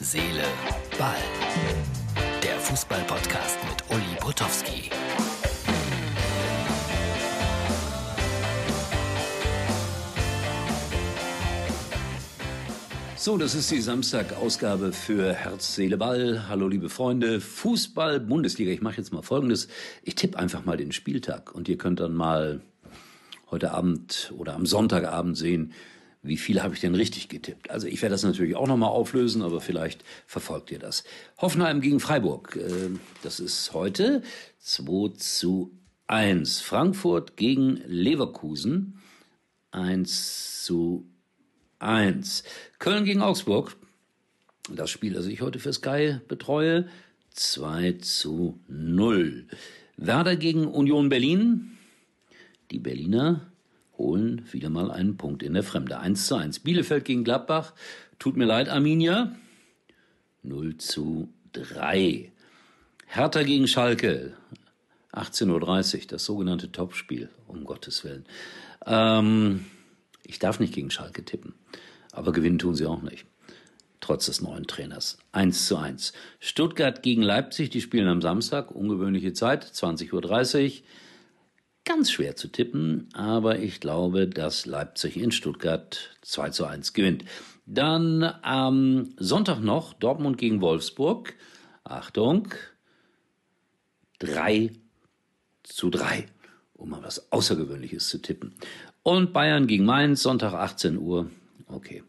Seele, Ball. Der Fußball-Podcast mit Uli Potowski. So, das ist die Samstag-Ausgabe für Herz, Seele, Ball. Hallo, liebe Freunde. Fußball, Bundesliga. Ich mache jetzt mal Folgendes. Ich tippe einfach mal den Spieltag und ihr könnt dann mal heute Abend oder am Sonntagabend sehen, wie viel habe ich denn richtig getippt? Also ich werde das natürlich auch nochmal auflösen, aber vielleicht verfolgt ihr das. Hoffenheim gegen Freiburg. Äh, das ist heute 2 zu 1. Frankfurt gegen Leverkusen 1 zu 1. Köln gegen Augsburg. Das Spiel, das ich heute für Sky betreue. 2 zu 0. Werder gegen Union Berlin. Die Berliner holen wieder mal einen Punkt in der Fremde. 1 zu 1. Bielefeld gegen Gladbach. Tut mir leid, Arminia. 0 zu 3. Hertha gegen Schalke. 18.30 Uhr, das sogenannte Topspiel, um Gottes Willen. Ähm, ich darf nicht gegen Schalke tippen, aber gewinnen tun sie auch nicht. Trotz des neuen Trainers. 1 zu 1. Stuttgart gegen Leipzig, die spielen am Samstag, ungewöhnliche Zeit, 20.30 Uhr ganz schwer zu tippen, aber ich glaube, dass Leipzig in Stuttgart 2 zu 1 gewinnt. Dann am Sonntag noch Dortmund gegen Wolfsburg. Achtung, 3 zu 3, um mal was Außergewöhnliches zu tippen. Und Bayern gegen Mainz, Sonntag 18 Uhr. Okay,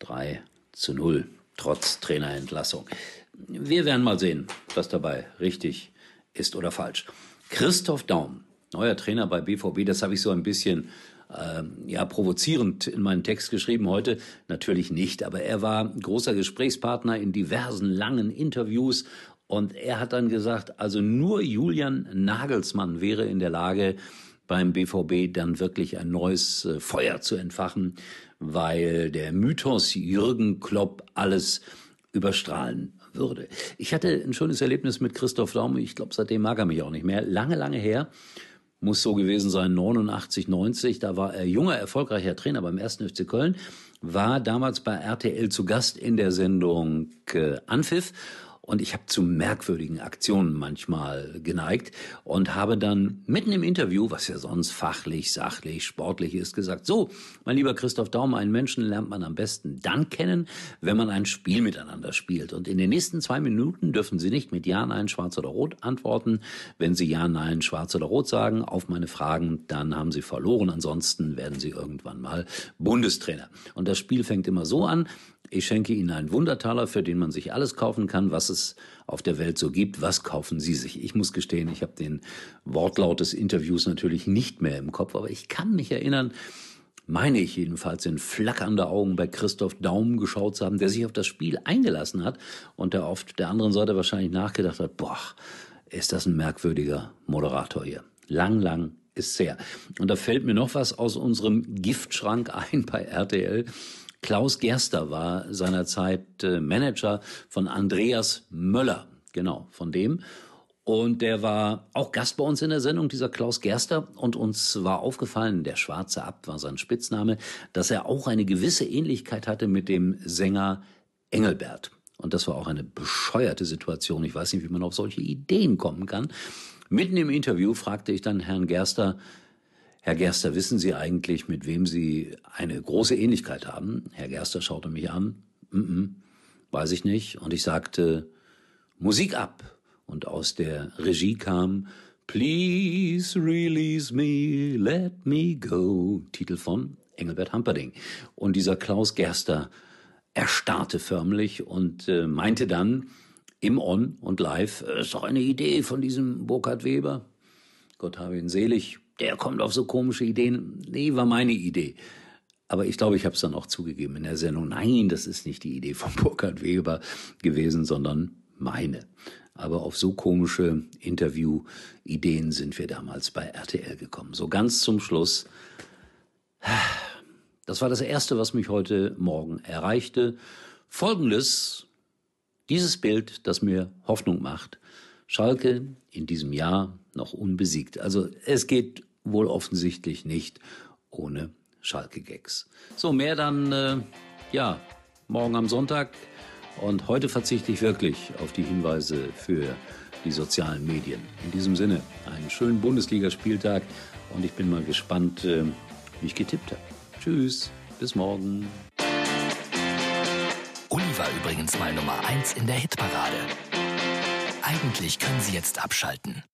3 zu 0, trotz Trainerentlassung. Wir werden mal sehen, was dabei richtig ist oder falsch. Christoph Daum neuer Trainer bei BVB, das habe ich so ein bisschen äh, ja provozierend in meinen Text geschrieben heute. Natürlich nicht, aber er war großer Gesprächspartner in diversen langen Interviews und er hat dann gesagt, also nur Julian Nagelsmann wäre in der Lage, beim BVB dann wirklich ein neues äh, Feuer zu entfachen, weil der Mythos Jürgen Klopp alles überstrahlen würde. Ich hatte ein schönes Erlebnis mit Christoph Daum. Ich glaube, seitdem mag er mich auch nicht mehr. Lange, lange her muss so gewesen sein, 89, 90. Da war er junger, erfolgreicher Trainer beim 1. FC Köln, war damals bei RTL zu Gast in der Sendung äh, Anpfiff und ich habe zu merkwürdigen Aktionen manchmal geneigt und habe dann mitten im Interview, was ja sonst fachlich, sachlich, sportlich ist, gesagt, so, mein lieber Christoph Daum, einen Menschen lernt man am besten dann kennen, wenn man ein Spiel miteinander spielt. Und in den nächsten zwei Minuten dürfen Sie nicht mit Ja, Nein, Schwarz oder Rot antworten. Wenn Sie Ja, Nein, Schwarz oder Rot sagen auf meine Fragen, dann haben Sie verloren. Ansonsten werden Sie irgendwann mal Bundestrainer. Und das Spiel fängt immer so an. Ich schenke Ihnen einen Wundertaler, für den man sich alles kaufen kann, was es auf der Welt so gibt. Was kaufen Sie sich? Ich muss gestehen, ich habe den Wortlaut des Interviews natürlich nicht mehr im Kopf, aber ich kann mich erinnern, meine ich jedenfalls, in flackernde Augen bei Christoph Daum geschaut zu haben, der sich auf das Spiel eingelassen hat und der auf der anderen Seite wahrscheinlich nachgedacht hat, boah, ist das ein merkwürdiger Moderator hier. Lang, lang ist sehr. Und da fällt mir noch was aus unserem Giftschrank ein bei RTL. Klaus Gerster war seinerzeit äh, Manager von Andreas Möller. Genau, von dem. Und der war auch Gast bei uns in der Sendung, dieser Klaus Gerster. Und uns war aufgefallen, der schwarze Abt war sein Spitzname, dass er auch eine gewisse Ähnlichkeit hatte mit dem Sänger Engelbert. Und das war auch eine bescheuerte Situation. Ich weiß nicht, wie man auf solche Ideen kommen kann. Mitten im Interview fragte ich dann Herrn Gerster, Herr Gerster, wissen Sie eigentlich, mit wem Sie eine große Ähnlichkeit haben? Herr Gerster schaute mich an. Mm -mm, weiß ich nicht. Und ich sagte, Musik ab. Und aus der Regie kam Please release me, let me go. Titel von Engelbert Hamperding. Und dieser Klaus Gerster erstarrte förmlich und äh, meinte dann im On und live, äh, ist doch eine Idee von diesem Burkhard Weber. Gott habe ihn selig der kommt auf so komische Ideen. Nee, war meine Idee. Aber ich glaube, ich habe es dann auch zugegeben in der Sendung. Nein, das ist nicht die Idee von Burkhard Weber gewesen, sondern meine. Aber auf so komische Interview-Ideen sind wir damals bei RTL gekommen. So ganz zum Schluss. Das war das Erste, was mich heute Morgen erreichte. Folgendes, dieses Bild, das mir Hoffnung macht. Schalke in diesem Jahr noch unbesiegt. Also es geht wohl offensichtlich nicht ohne Schalke-Gags. So, mehr dann, äh, ja, morgen am Sonntag Und heute verzichte ich wirklich auf die Hinweise für die sozialen Medien. In diesem Sinne, einen schönen Bundesligaspieltag und ich bin mal gespannt, äh, wie ich getippt habe. Tschüss, bis morgen. Uli war übrigens mal Nummer 1 in der Hitparade. Eigentlich können Sie jetzt abschalten.